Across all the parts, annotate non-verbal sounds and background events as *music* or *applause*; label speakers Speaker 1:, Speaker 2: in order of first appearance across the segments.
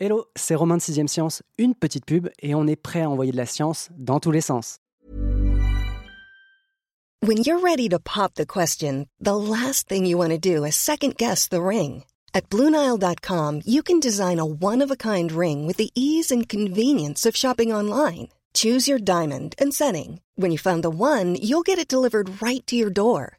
Speaker 1: Hello, c'est Romain de 6ème Science, une petite pub et on est prêt à envoyer de la science dans tous les sens.
Speaker 2: When you're ready to pop the question, the last thing you want to do is second guess the ring. At Bluenile.com, you can design a one-of-a-kind ring with the ease and convenience of shopping online. Choose your diamond and setting. When you find the one, you'll get it delivered right to your door.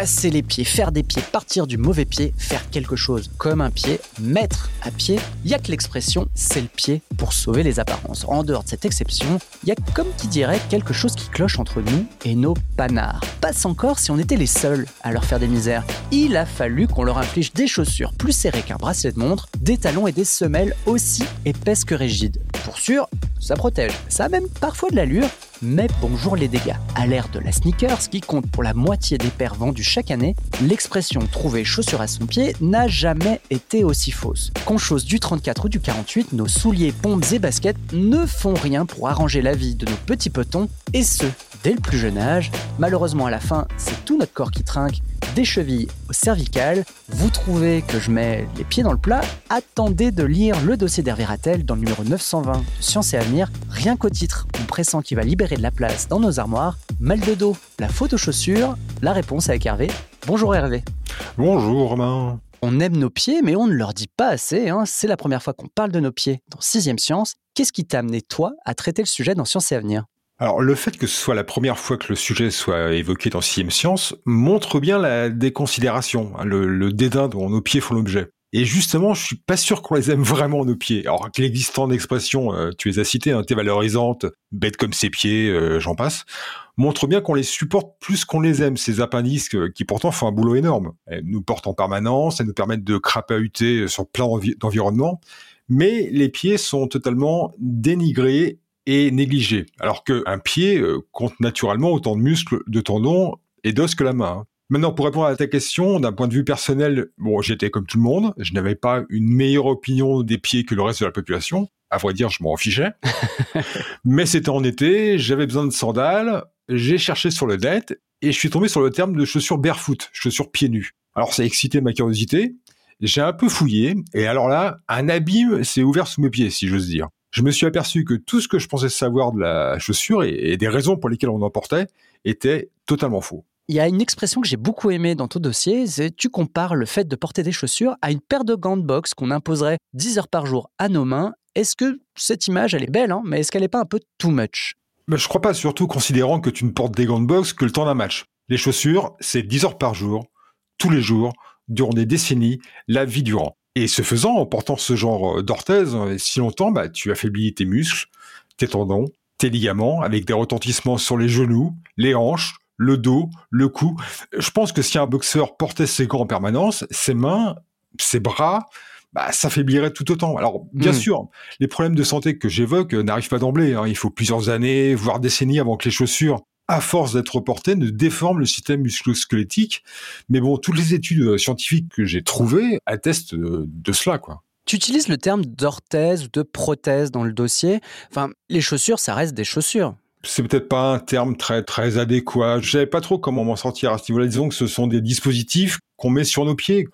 Speaker 1: casser les pieds, faire des pieds, partir du mauvais pied, faire quelque chose comme un pied, mettre à pied, il y a que l'expression c'est le pied pour sauver les apparences. En dehors de cette exception, il y a comme qui dirait quelque chose qui cloche entre nous et nos panards. Passe encore si on était les seuls à leur faire des misères. Il a fallu qu'on leur inflige des chaussures plus serrées qu'un bracelet de montre, des talons et des semelles aussi épaisses que rigides. Pour sûr, ça protège. Ça a même parfois de l'allure, mais bonjour les dégâts. À l'ère de la sneakers, qui compte pour la moitié des paires vendues chaque année, l'expression trouver chaussure à son pied n'a jamais été aussi fausse. Qu'on chose du 34 ou du 48, nos souliers, pompes et baskets ne font rien pour arranger la vie de nos petits petons, et ce, dès le plus jeune âge. Malheureusement, à la fin, c'est tout notre corps qui trinque, des chevilles au cervical. Vous trouvez que je mets les pieds dans le plat Attendez de lire le dossier d'Hervé Rattel dans le numéro 920 de Science et Avenir. Rien qu'au titre, on pressent qu'il va libérer de la place dans nos armoires. Mal de dos, la faute aux chaussures La réponse avec Hervé. Bonjour Hervé.
Speaker 3: Bonjour Romain.
Speaker 1: On aime nos pieds, mais on ne leur dit pas assez. Hein. C'est la première fois qu'on parle de nos pieds dans 6 Science. Qu'est-ce qui t'a amené, toi, à traiter le sujet dans Science et Avenir?
Speaker 3: Alors, le fait que ce soit la première fois que le sujet soit évoqué dans Sixième Science montre bien la déconsidération, hein, le, dédain dont nos pieds font l'objet. Et justement, je suis pas sûr qu'on les aime vraiment nos pieds. Alors que l'existant d'expression, euh, tu les as citées, hein, t'es valorisante, bête comme ses pieds, euh, j'en passe, montre bien qu'on les supporte plus qu'on les aime, ces appendices qui pourtant font un boulot énorme. Elles nous portent en permanence, elles nous permettent de crapahuter sur plein d'environnements, mais les pieds sont totalement dénigrés et négligé. Alors qu'un pied euh, compte naturellement autant de muscles, de tendons et d'os que la main. Maintenant, pour répondre à ta question, d'un point de vue personnel, bon, j'étais comme tout le monde, je n'avais pas une meilleure opinion des pieds que le reste de la population. À vrai dire, je m'en fichais. *laughs* Mais c'était en été, j'avais besoin de sandales, j'ai cherché sur le net et je suis tombé sur le terme de chaussures barefoot, chaussures pieds nus. Alors ça a excité ma curiosité, j'ai un peu fouillé et alors là, un abîme s'est ouvert sous mes pieds, si j'ose dire je me suis aperçu que tout ce que je pensais savoir de la chaussure et, des raisons pour lesquelles on en portait était totalement faux.
Speaker 1: Il y a une expression que j'ai beaucoup aimée dans ton dossier, c'est tu compares le fait de porter des chaussures à une paire de gants de boxe qu'on imposerait 10 heures par jour à nos mains. Est-ce que cette image, elle est belle, hein, mais est-ce qu'elle n'est pas un peu too much?
Speaker 3: Mais Je crois pas, surtout considérant que tu ne portes des gants de boxe que le temps d'un match. Les chaussures, c'est 10 heures par jour, tous les jours, durant des décennies, la vie durant. Et ce faisant, en portant ce genre euh, d'orthèse euh, si longtemps, bah, tu affaiblis tes muscles, tes tendons, tes ligaments, avec des retentissements sur les genoux, les hanches, le dos, le cou. Je pense que si un boxeur portait ses gants en permanence, ses mains, ses bras, bah, s'affaiblirait tout autant. Alors, bien hmm. sûr, les problèmes de santé que j'évoque euh, n'arrivent pas d'emblée. Hein. Il faut plusieurs années, voire décennies avant que les chaussures à force d'être porté, ne déforme le système musculo-squelettique. Mais bon, toutes les études euh, scientifiques que j'ai trouvées attestent de, cela, quoi.
Speaker 1: Tu utilises le terme d'orthèse ou de prothèse dans le dossier. Enfin, les chaussures, ça reste des chaussures.
Speaker 3: C'est peut-être pas un terme très très adéquat. Je savais pas trop comment m'en sortir à ce niveau-là. Disons que ce sont des dispositifs qu'on met sur nos pieds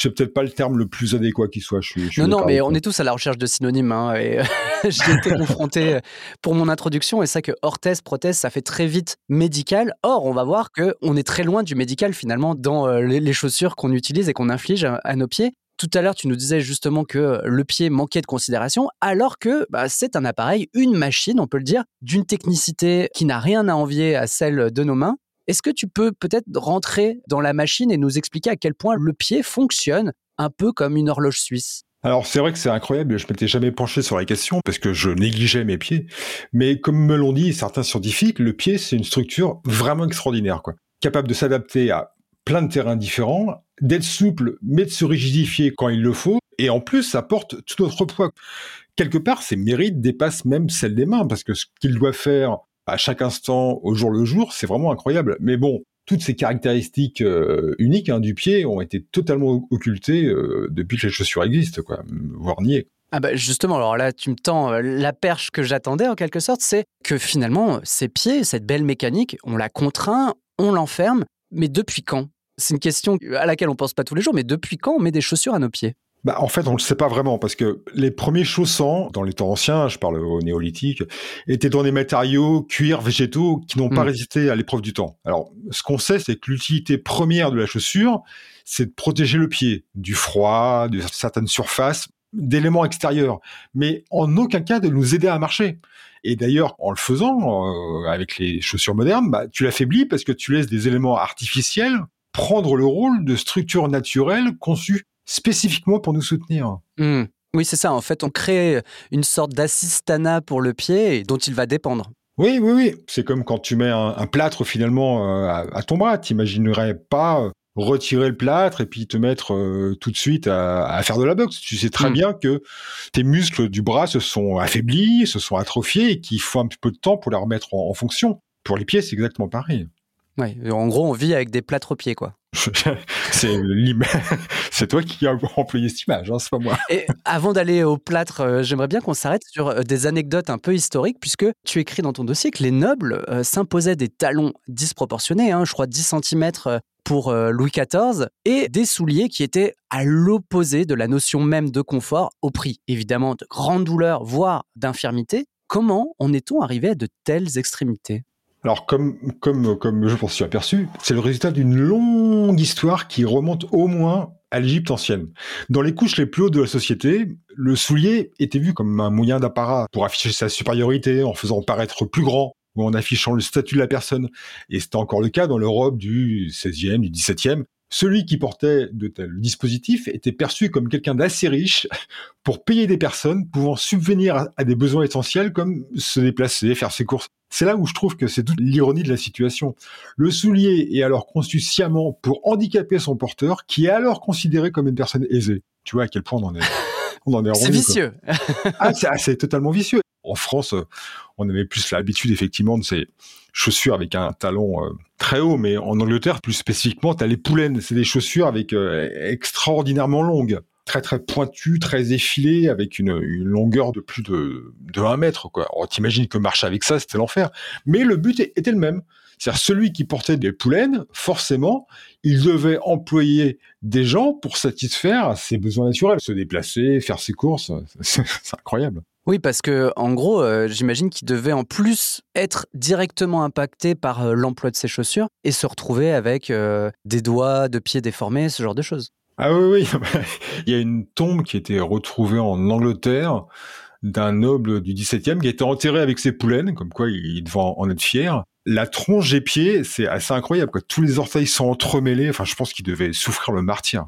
Speaker 3: c'est peut-être pas le terme le plus adéquat qui soit. Je
Speaker 1: non, non, mais on est tous à la recherche de synonymes. Hein, et *laughs* j'ai été confronté euh, pour mon introduction et ça que orthèse, prothèse, ça fait très vite médical. Or, on va voir que on est très loin du médical finalement dans euh, les chaussures qu'on utilise et qu'on inflige à nos pieds. Tout à l'heure, tu nous disais justement que le pied manquait de considération, alors que bah, c'est un appareil, une machine, on peut le dire, d'une technicité qui n'a rien à envier à celle de nos mains. Est-ce que tu peux peut-être rentrer dans la machine et nous expliquer à quel point le pied fonctionne un peu comme une horloge suisse?
Speaker 3: Alors c'est vrai que c'est incroyable, je m'étais jamais penché sur la question parce que je négligeais mes pieds, mais comme me l'ont dit certains scientifiques, le pied c'est une structure vraiment extraordinaire quoi, capable de s'adapter à plein de terrains différents, d'être souple mais de se rigidifier quand il le faut, et en plus ça porte tout notre poids. quelque part, ses mérites dépassent même celles des mains, parce que ce qu'il doit faire à chaque instant, au jour le jour, c'est vraiment incroyable. Mais bon, toutes ces caractéristiques euh, uniques hein, du pied ont été totalement occultées euh, depuis que les chaussures existent, quoi, voire niées.
Speaker 1: Ah bah justement, alors là, tu me tends euh, la perche que j'attendais en quelque sorte, c'est que finalement, ces pieds, cette belle mécanique, on la contraint, on l'enferme, mais depuis quand? C'est une question à laquelle on pense pas tous les jours, mais depuis quand on met des chaussures à nos pieds?
Speaker 3: Bah, en fait, on le sait pas vraiment parce que les premiers chaussants, dans les temps anciens, je parle au néolithique, étaient dans des matériaux cuir végétaux qui n'ont pas hmm. résisté à l'épreuve du temps. Alors, ce qu'on sait, c'est que l'utilité première de la chaussure, c'est de protéger le pied du froid, de certaines surfaces, d'éléments extérieurs, mais en aucun cas de nous aider à marcher. Et d'ailleurs, en le faisant, euh, avec les chaussures modernes, bah, tu l'affaiblis parce que tu laisses des éléments artificiels prendre le rôle de structure naturelle conçue spécifiquement pour nous soutenir.
Speaker 1: Hmm. Oui, c'est ça. En fait, on crée une sorte d'assistana pour le pied dont il va dépendre.
Speaker 3: Oui, oui, oui. C'est comme quand tu mets un, plâtre finalement euh, à, ton bras. Tu n'imaginerais pas euh, retirer le plâtre et puis te mettre euh, tout de suite à, faire de la boxe. Tu sais très hmm. bien que tes muscles du bras se sont affaiblis, se sont atrophiés et qu'il faut un petit peu de temps pour les remettre en fonction. Pour les pieds, c'est exactement pareil.
Speaker 1: En gros, on vit avec des plâtres aux pieds, quoi. *laughs* *laughs*
Speaker 3: c'est toi qui as employé cette image, hein, c'est pas moi.
Speaker 1: Et avant d'aller au plâtre, euh, j'aimerais bien qu'on s'arrête sur euh, des anecdotes un peu historiques, puisque tu écris dans ton dossier que les nobles euh, s'imposaient des talons disproportionnés, hein, je crois 10 cm pour Louis XIV, et des souliers qui étaient à l'opposé de la notion même de confort, au prix évidemment de grandes douleurs, voire d'infirmité. Comment en est-on arrivé à de telles extrémités?
Speaker 3: Alors, comme, comme, comme je m'en suis aperçu, c'est le résultat d'une longue histoire qui remonte au moins à l'Égypte ancienne. Dans les couches les plus hautes de la société, le soulier était vu comme un moyen d'apparat pour afficher sa supériorité en faisant paraître plus grand ou en affichant le statut de la personne. Et c'était encore le cas dans l'Europe du XVIe, du XVIIe. Celui qui portait de tels dispositifs était perçu comme quelqu'un d'assez riche pour payer des personnes pouvant subvenir à des besoins essentiels comme se déplacer, faire ses courses. C'est là où je trouve que c'est toute l'ironie de la situation. Le soulier est alors conçu sciemment pour handicaper son porteur, qui est alors considéré comme une personne aisée. Tu vois à quel point on en est. *laughs*
Speaker 1: On en est c'est vicieux.
Speaker 3: ah, c'est totalement vicieux. En France, on avait plus l'habitude effectivement de ces chaussures avec un talon euh, très haut, mais en Angleterre, plus spécifiquement, tu as les poulaines. C'est des chaussures avec euh, extraordinairement longues très très pointues, très effilées, avec une, longueur de plus de, de 1 mètre. Quoi. On t'imagine que marcher avec ça, c'était l'enfer. Mais le but était le même. C'est-à-dire celui qui portait des poulaines, forcément, il devait employer des gens pour satisfaire ses besoins naturels, se déplacer, faire ses courses. *laughs* C'est incroyable.
Speaker 1: Oui, parce que en gros, euh, j'imagine qu'il devait en plus être directement impacté par euh, l'emploi de ses chaussures et se retrouver avec euh, des doigts de pieds déformés, ce genre de choses.
Speaker 3: Ah oui, oui, *laughs* il y a une tombe qui a été retrouvée en Angleterre d'un noble du XVIIe qui a été enterré avec ses poulaines, comme quoi il devait en être fier. La tronche des pieds, c'est assez incroyable. Tous les orteils sont entremêlés. Enfin, je pense qu'il devait souffrir le martyr.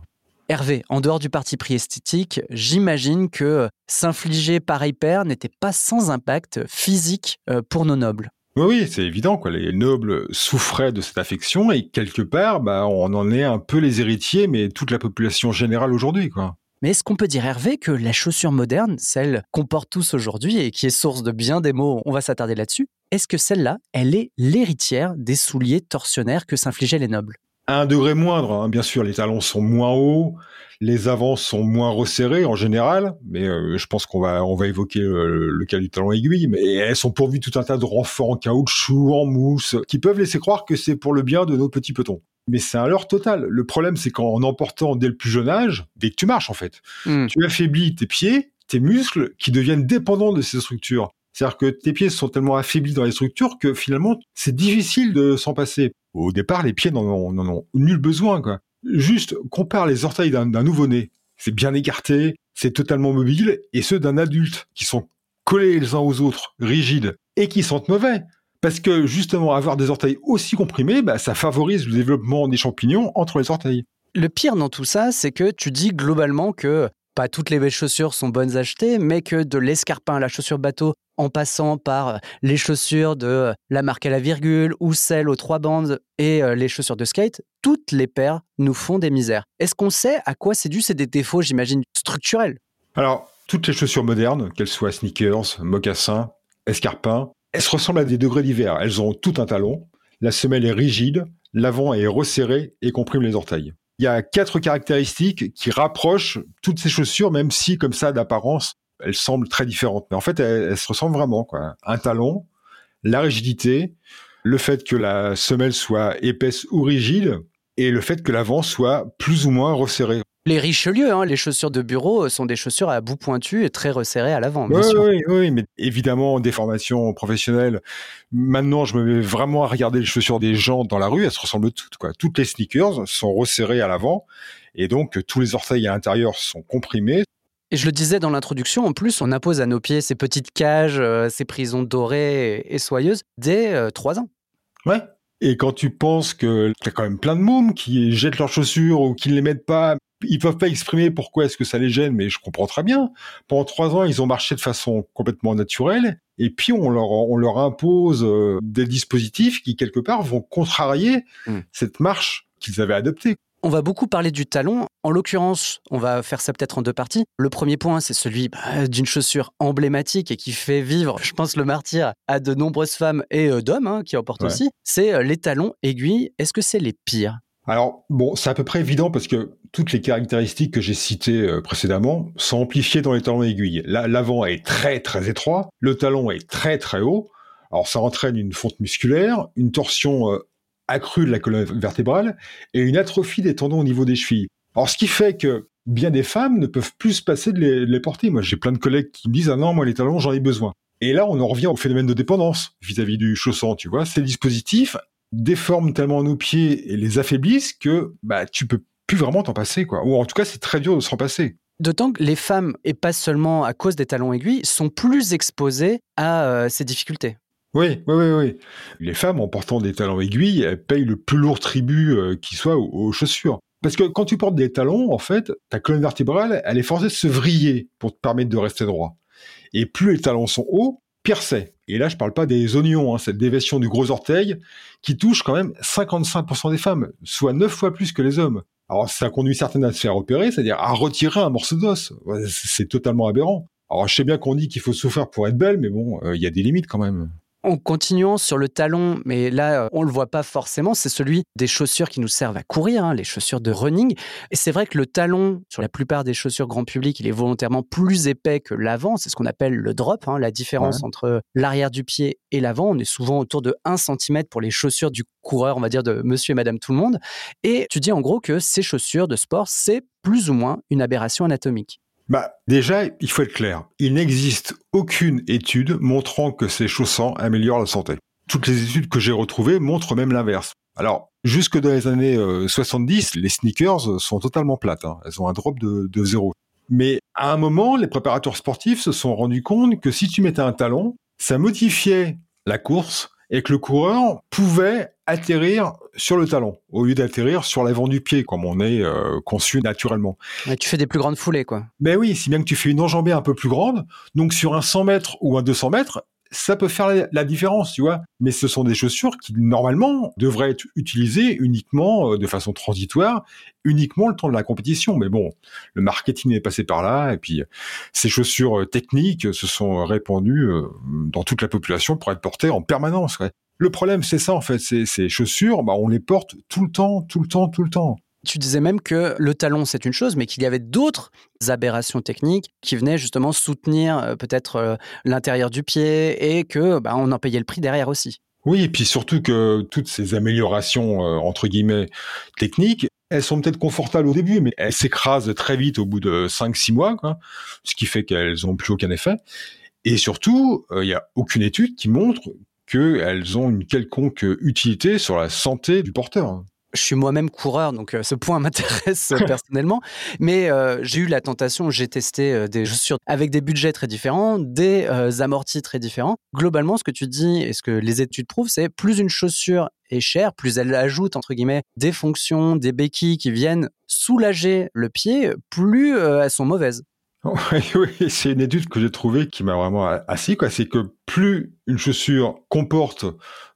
Speaker 1: Hervé, en dehors du parti pris esthétique, j'imagine que s'infliger pareil père n'était pas sans impact physique euh, pour nos nobles.
Speaker 3: Oui, c'est évident. Quoi. Les nobles souffraient de cette affection et quelque part, bah, on en est un peu les héritiers, mais toute la population générale aujourd'hui. quoi.
Speaker 1: Mais est-ce qu'on peut dire, Hervé, que la chaussure moderne, celle qu'on porte tous aujourd'hui et qui est source de bien des mots, on va s'attarder là-dessus, est-ce que celle-là, elle est l'héritière des souliers torsionnaires que s'infligeaient les nobles?
Speaker 3: À un degré moindre, hein. bien sûr, les talons sont moins hauts, les avants sont moins resserrés en général, mais euh, je pense qu'on va on va évoquer le, cas du talon aiguille, mais elles sont pourvues tout un tas de renforts en caoutchouc, en mousse, qui peuvent laisser croire que c'est pour le bien de nos petits petons. Mais c'est un leurre total. Le problème, c'est qu'en emportant dès le plus jeune âge, dès que tu marches en fait, hmm. tu affaiblis tes pieds, tes muscles qui deviennent dépendants de ces structures. C'est-à-dire que tes pieds sont tellement affaiblis dans les structures que finalement, c'est difficile de s'en passer. Au départ, les pieds n'en ont, nul besoin. Quoi. Juste, compare les orteils d'un nouveau-né. C'est bien écarté, c'est totalement mobile, et ceux d'un adulte, qui sont collés les uns aux autres, rigides, et qui sentent mauvais. Parce que justement, avoir des orteils aussi comprimés, bah, ça favorise le développement des champignons entre les orteils.
Speaker 1: Le pire dans tout ça, c'est que tu dis globalement que pas toutes les belles chaussures sont bonnes à acheter, mais que de l'escarpin à la chaussure bateau, en passant par euh, les chaussures de euh, la marque à la virgule ou celles aux trois bandes et euh, les chaussures de skate, toutes les paires nous font des misères. Est-ce qu'on sait à quoi c'est dû C'est défauts, j'imagine, structurels?
Speaker 3: Alors, Toutes les chaussures modernes, qu'elles soient sneakers, mocassins, escarpins, elles se ressemblent à des degrés divers. Elles ont tout un talon, la semelle est rigide, l'avant est resserré et comprime les orteils. Il y a quatre caractéristiques qui rapprochent toutes ces chaussures, même si, comme ça, d'apparence, elles semblent très différentes. Mais en fait, elles, se ressemblent vraiment. Quoi. Un talon, la rigidité, le fait que la semelle soit épaisse ou rigide, et le fait que l'avant soit plus ou moins resserré.
Speaker 1: Les Richelieu, hein, les chaussures de bureau sont des chaussures à bout pointu et très resserrées à l'avant.
Speaker 3: Oui, oui, oui, mais évidemment, des formations professionnelles. Maintenant, je me mets vraiment à regarder les chaussures des gens dans la rue, elles se ressemblent toutes. Quoi. Toutes les sneakers sont resserrées à l'avant, et donc tous les orteils à l'intérieur sont comprimés.
Speaker 1: Et je le disais dans l'introduction, en plus, on impose à nos pieds ces petites cages, euh, ces prisons dorées et, soyeuses dès 3 euh, ans.
Speaker 3: Ouais, et quand tu penses que y a quand même plein de mômes qui jettent leurs chaussures ou qui ne les mettent pas, ils peuvent pas exprimer pourquoi est-ce que ça les gêne, mais je comprends très bien. Pendant trois ans, ils ont marché de façon complètement naturelle, et puis on leur, on leur impose euh, des dispositifs qui quelque part vont contrarier mmh. cette marche qu'ils avaient adoptée.
Speaker 1: On va beaucoup parler du talon. En l'occurrence, on va faire ça peut-être en deux parties. Le premier point, c'est celui bah, d'une chaussure emblématique et qui fait vivre, je pense, le martyr à de nombreuses femmes et euh, d'hommes hein, qui en portent aussi. C'est euh, les talons aiguilles. Est-ce que c'est les pires?
Speaker 3: Alors, bon, c'est à peu près évident parce que toutes les caractéristiques que j'ai citées euh, précédemment sont amplifiées dans les talons aiguilles. L'avant est très très étroit, le talon est très très haut. Alors ça entraîne une fonte musculaire, une torsion accrue de la colonne vertébrale et une atrophie des tendons au niveau des chevilles. Alors, ce qui fait que bien des femmes ne peuvent plus se passer de les, porter. Moi, j'ai plein de collègues qui me disent Ah non, moi, les talons, j'en ai besoin. Et là, on en revient au phénomène de dépendance vis-à-vis du chausson, tu vois. Ces dispositifs déforment tellement nos pieds et les affaiblissent que bah, tu peux plus vraiment t'en passer, quoi. Ou en tout cas, c'est très dur de s'en passer.
Speaker 1: D'autant que les femmes, et pas seulement à cause des talons aiguilles, sont plus exposées à euh, ces difficultés.
Speaker 3: Oui, oui, oui, oui. Les femmes, en portant des talons aiguilles, elles payent le plus lourd tribut euh, qui soit aux, chaussures. Parce que quand tu portes des talons, en fait, ta colonne vertébrale, elle est forcée de se vriller pour te permettre de rester droit. Et plus les talons sont hauts, pire c'est. Et là, je parle pas des oignons, hein, cette déviation du gros orteil qui touche quand même 55% des femmes, soit 9 fois plus que les hommes. Alors, ça conduit certaines à se faire opérer, c'est-à-dire à retirer un morceau d'os. C'est totalement aberrant. Alors, je sais bien qu'on dit qu'il faut souffrir pour être belle, mais bon, euh, il y a des limites quand même.
Speaker 1: En continuant sur le talon, mais là, euh, on le voit pas forcément, c'est celui des chaussures qui nous servent à courir, hein, les chaussures de running. Et c'est vrai que le talon, sur la plupart des chaussures grand public, il est volontairement plus épais que l'avant. C'est ce qu'on appelle le drop, hein, la différence entre l'arrière du pied et l'avant. On est souvent autour de 1 cm pour les chaussures du coureur, on va dire de monsieur et madame tout le monde. Et tu dis en gros que ces chaussures de sport, c'est plus ou moins une aberration anatomique.
Speaker 3: Bah, déjà, il faut être clair. Il n'existe aucune étude montrant que ces chaussants améliorent la santé. Toutes les études que j'ai retrouvées montrent même l'inverse. Alors, jusque dans les années 70, euh, les sneakers sont totalement plates. Hein. Elles ont un drop de, de zéro. Mais à un moment, les préparateurs sportifs se sont rendus compte que si tu mettais un talon, ça modifiait la course et que le coureur pouvait atterrir sur le talon au lieu d'atterrir sur l'avant du pied comme on est euh, conçu naturellement.
Speaker 1: tu fais des plus grandes foulées quoi.
Speaker 3: Mais oui, si bien que tu fais une enjambée un peu plus grande, donc sur un 100 mètres ou un 200 mètres, ça peut faire la différence, tu vois. Mais ce sont des chaussures qui, normalement, devraient être utilisées uniquement euh, de façon transitoire, uniquement le temps de la compétition. Mais bon, le marketing est passé par là, et puis ces chaussures euh, techniques se sont répandues euh, dans toute la population pour être portées en permanence. Le problème, c'est ça, en fait. Ces chaussures, bah, on les porte tout le temps, tout le temps, tout le temps.
Speaker 1: Tu disais même que le talon, c'est une chose, mais qu'il y avait d'autres aberrations techniques qui venaient justement soutenir euh, peut-être euh, l'intérieur du pied et que bah, on en payait le prix derrière aussi.
Speaker 3: Oui, et puis surtout que toutes ces améliorations, euh, entre guillemets, techniques, elles sont peut-être confortables au début, mais elles s'écrasent très vite au bout de 5-6 mois, quoi, ce qui fait qu'elles n'ont plus aucun effet. Et surtout, il n'y a aucune étude qui montre qu'elles ont une quelconque utilité sur la santé du porteur
Speaker 1: je suis moi-même coureur, donc euh, ce point *laughs* m'intéresse euh, personnellement. Mais euh, j'ai eu la tentation, j'ai testé des chaussures avec des budgets très différents, des amortis très différents. Globalement, ce que tu dis et ce que les études prouvent, c'est plus une chaussure est chère, plus elle ajoute entre guillemets des fonctions, des béquilles qui viennent soulager le pied, plus elles sont mauvaises. *laughs*
Speaker 3: Oui, oui c'est une étude que j'ai trouvée qui m'a vraiment assis. Quoi. C'est que plus une chaussure comporte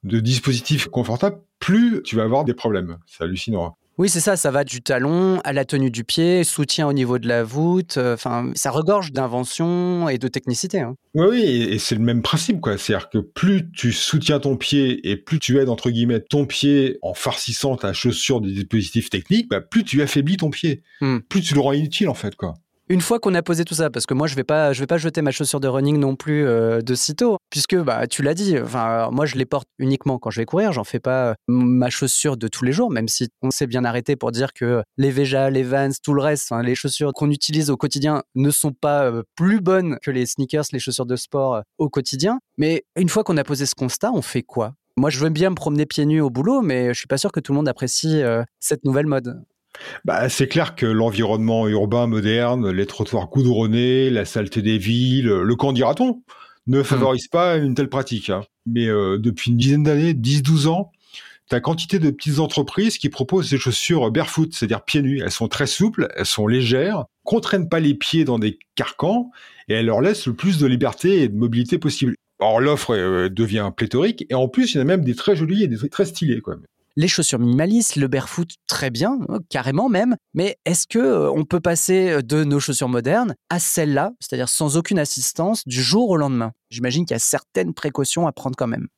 Speaker 3: de dispositifs confortables, plus tu vas avoir des problèmes. C'est hallucinant.
Speaker 1: Oui, c'est ça, ça va du talon à la tenue du pied, soutien au niveau de la voûte, euh, enfin, ça regorge d'invention et de technicité. Hein.
Speaker 3: Oui, oui, et c'est le même principe, quoi. C'est-à-dire que plus tu soutiens ton pied et plus tu aides, entre guillemets, ton pied en farcissant ta chaussure des dispositifs techniques, bah, plus tu affaiblis ton pied. Hmm. Plus tu le rends inutile, en fait, quoi
Speaker 1: une fois qu'on a posé tout ça, parce que moi je vais pas, je vais pas jeter ma chaussure de running non plus euh, de sitôt, puisque bah tu l'as dit. Enfin, moi je les porte uniquement quand je vais courir. J'en fais pas euh, ma chaussure de tous les jours, même si on s'est bien arrêté pour dire que les Veja, les Vans, tout le reste, les chaussures qu'on utilise au quotidien ne sont pas euh, plus bonnes que les sneakers, les chaussures de sport au quotidien. Mais une fois qu'on a posé ce constat, on fait quoi? Moi, je veux bien me promener pieds nus au boulot, mais je suis pas sûr que tout le monde apprécie cette nouvelle mode.
Speaker 3: Bah, c'est clair que l'environnement urbain moderne, les trottoirs goudronnés, la saleté des villes, le camp dira-t-on, ne hmm. favorise pas une telle pratique. Hein. Mais euh, depuis une dizaine d'années, 10-12 ans, t'as quantité de petites entreprises qui proposent des chaussures barefoot, c'est-à-dire pieds nus. Elles sont très souples, elles sont légères, contraignent pas les pieds dans des carcans et elles leur laissent le plus de liberté et de mobilité possible. Or, l'offre euh, devient pléthorique et en plus, il y en a même des très jolies et des très stylées. Quoi
Speaker 1: les chaussures minimalistes, le barefoot très bien, hein, carrément même. Mais est-ce que euh, on peut passer euh, de nos chaussures modernes à celles-là, c'est-à-dire sans aucune assistance, du jour au lendemain? J'imagine qu'il y a certaines précautions à prendre quand même.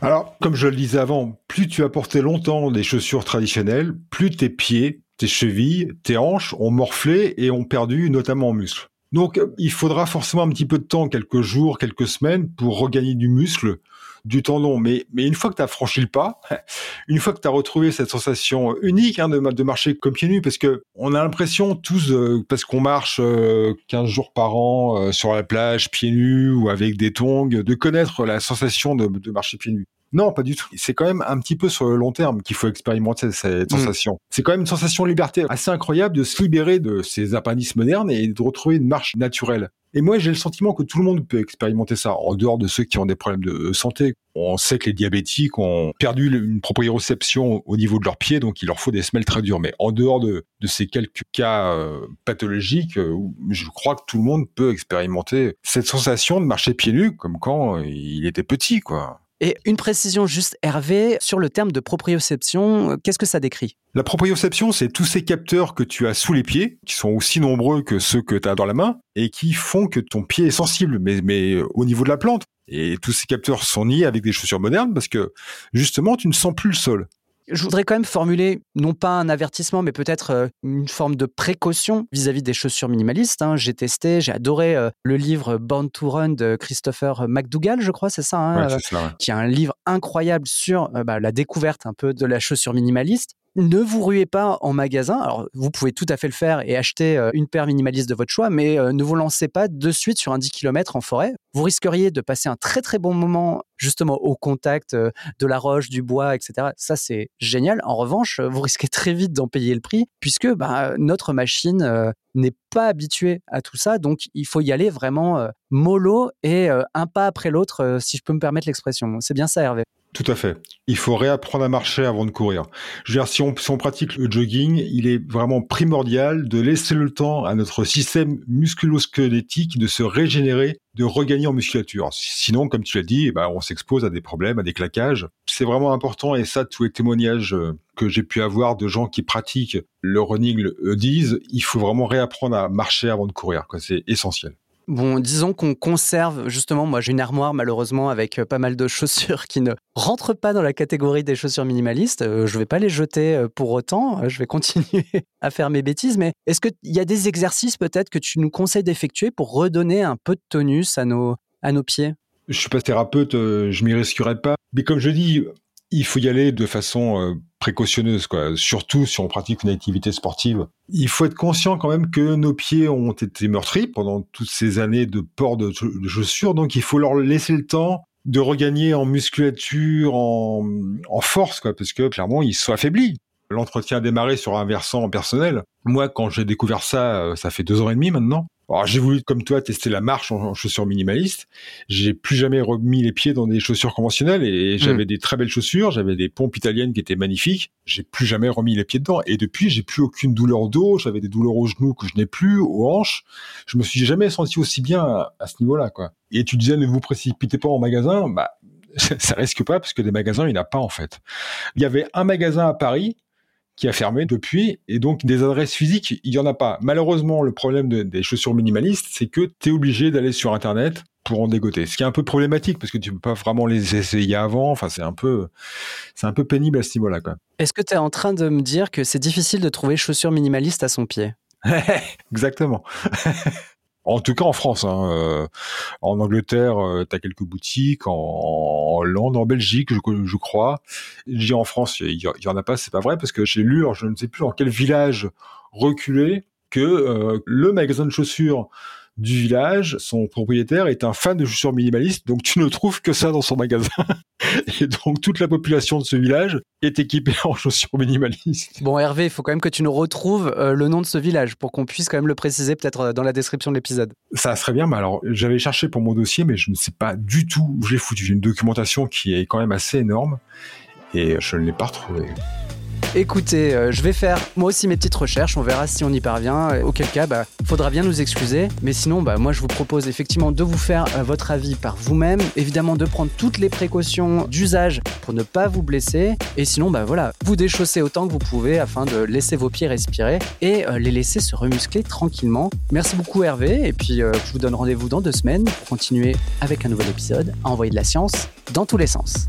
Speaker 3: Alors, comme je le disais avant, plus tu as porté longtemps des chaussures traditionnelles, plus tes pieds, tes chevilles, tes hanches ont morflé et ont perdu notamment en muscle. Donc, il faudra forcément un petit peu de temps, quelques jours, quelques semaines, pour regagner du muscle du tendon. Mais, mais une fois que tu as franchi le pas, *laughs* une fois que tu as retrouvé cette sensation unique hein, de, de marcher comme pieds nus, parce que on a l'impression tous, euh, parce qu'on marche 15 euh, jours par an euh, sur la plage, pieds nus ou avec des tongs, de connaître la sensation de, de marcher pieds nus. Non, pas du tout. C'est quand même un petit peu sur le long terme qu'il faut expérimenter cette mm. sensation. C'est quand même une sensation de liberté assez incroyable de se libérer de ces appendices modernes et de retrouver une marche naturelle. Et moi, j'ai le sentiment que tout le monde peut expérimenter ça, en dehors de ceux qui ont des problèmes de santé. On sait que les diabétiques ont perdu une proprioception au niveau de leurs pieds, donc il leur faut des semelles très dures. Mais en dehors de, ces quelques cas euh, pathologiques, euh, je crois que tout le monde peut expérimenter cette sensation de marcher pieds nus, comme quand il était petit, quoi.
Speaker 1: Et une précision juste, Hervé, sur le terme de proprioception, qu'est-ce que ça décrit?
Speaker 3: La proprioception, c'est tous ces capteurs que tu as sous les pieds, qui sont aussi nombreux que ceux que tu as dans la main, et qui font que ton pied est sensible, mais, mais au niveau de la plante. Et tous ces capteurs sont niés avec des chaussures modernes parce que justement, tu ne sens plus le sol.
Speaker 1: Je voudrais quand même formuler, non pas un avertissement, mais peut-être euh, une forme de précaution vis-à-vis des chaussures minimalistes. Hein. J'ai testé, j'ai adoré euh, le livre Born to Run de Christopher McDougall, je crois, c'est ça, hein, euh, qui est un livre incroyable sur bah, la découverte un peu de la chaussure minimaliste ne vous ruez pas en magasin. Alors, vous pouvez tout à fait le faire et acheter euh, une paire minimaliste de votre choix, mais euh, ne vous lancez pas de suite sur un 10 km en forêt. Vous risqueriez de passer un très très bon moment justement au contact euh, de la roche, du bois, etc. Ça, c'est génial. En revanche, vous risquez très vite d'en payer le prix puisque bah, notre machine n'est pas habituée à tout ça. Donc, il faut y aller vraiment mollo et un pas après l'autre, si je peux me permettre l'expression. C'est bien ça, Hervé.
Speaker 3: Tout à fait. Il faut réapprendre à marcher avant de courir. Je veux dire, si on, pratique le jogging, il est vraiment primordial de laisser le temps à notre système musculo-squelettique de se régénérer, de regagner en musculature. Sinon, comme tu l'as dit, eh ben, on s'expose à des problèmes, à des claquages. C'est vraiment important et ça, tous les témoignages euh, que j'ai pu avoir de gens qui pratiquent le running le disent, il faut vraiment réapprendre à marcher avant de courir. C'est essentiel.
Speaker 1: Bon, disons qu'on conserve, justement, moi j'ai une armoire malheureusement avec euh, pas mal de *laughs* chaussures qui ne rentrent pas dans la catégorie des chaussures minimalistes. Euh, je ne vais pas les jeter euh, pour autant, je vais *laughs* continuer à faire mes bêtises, mais est-ce qu'il y a des exercices peut-être que tu nous conseilles d'effectuer pour redonner un peu de tonus à nos, à nos pieds?
Speaker 3: Je suis pas thérapeute, je m'y risquerai pas. Mais comme je dis, il faut y aller de façon précautionneuse, quoi. Surtout si on pratique une activité sportive. Il faut être conscient quand même que nos pieds ont été meurtris pendant toutes ces années de port de, chaussures, donc il faut leur laisser le temps de regagner en musculature, en, force, quoi, parce que clairement ils sont affaiblis. L'entretien a démarré sur un versant personnel. Moi, quand j'ai découvert ça, euh, ça fait deux ans et demi maintenant. Alors j'ai voulu, comme toi, tester la marche en, chaussures minimalistes. J'ai plus jamais remis les pieds dans des chaussures conventionnelles et, j'avais hmm. des très belles chaussures, j'avais des pompes italiennes qui étaient magnifiques. J'ai plus jamais remis les pieds dedans et depuis j'ai plus aucune douleur au dos. J'avais des douleurs aux genoux que je n'ai plus, aux hanches. Je me suis jamais senti aussi bien à, ce niveau-là, quoi. Et tu disais ne vous précipitez pas en magasin, bah *laughs* ça risque pas parce que des magasins il n'y en a pas en fait. Il y avait un magasin à Paris qui a fermé depuis, et donc des adresses physiques, il y en a pas. Malheureusement, le problème des chaussures minimalistes, c'est que tu es obligé d'aller sur Internet pour en dégoter. Ce qui est un peu problématique parce que tu peux pas vraiment les essayer avant. Enfin, c'est un peu, c'est un peu pénible à ce niveau-là.
Speaker 1: Est-ce que tu es en train de me dire que c'est difficile de trouver chaussures minimalistes à son pied? *laughs*
Speaker 3: Exactement. En tout cas en France. Hein, euh, en Angleterre, euh, tu as quelques boutiques. En, Hollande, en Belgique, je, crois. Je dis en France, il y, en a pas, c'est pas vrai, parce que j'ai lu, je ne sais plus dans quel village reculé, que euh, le magasin de chaussures du village, son propriétaire est un fan de chaussures minimalistes, donc tu ne trouves que ça dans son magasin. *laughs* Et donc toute la population de ce village est équipée en chaussures minimalistes.
Speaker 1: Bon Hervé, il faut quand même que tu nous retrouves euh, le nom de ce village pour qu'on puisse quand même le préciser peut-être euh, dans la description de l'épisode.
Speaker 3: Ça serait bien, mais alors j'avais cherché pour mon dossier, mais je ne sais pas du tout où j'ai foutu. J'ai une documentation qui est quand même assez énorme et je ne l'ai pas retrouvée.
Speaker 1: Écoutez, euh, je vais faire moi aussi mes petites recherches, on verra si on y parvient. Euh, auquel cas, bah, faudra bien nous excuser. Mais sinon, bah, moi je vous propose effectivement de vous faire euh, votre avis par vous-même. Évidemment, de prendre toutes les précautions d'usage pour ne pas vous blesser. Et sinon, bah voilà, vous déchaussez autant que vous pouvez afin de laisser vos pieds respirer et les laisser se remuscler tranquillement. Merci beaucoup Hervé. Et puis je vous donne rendez-vous dans deux semaines pour continuer avec un nouvel épisode à envoyer de la science dans tous les sens.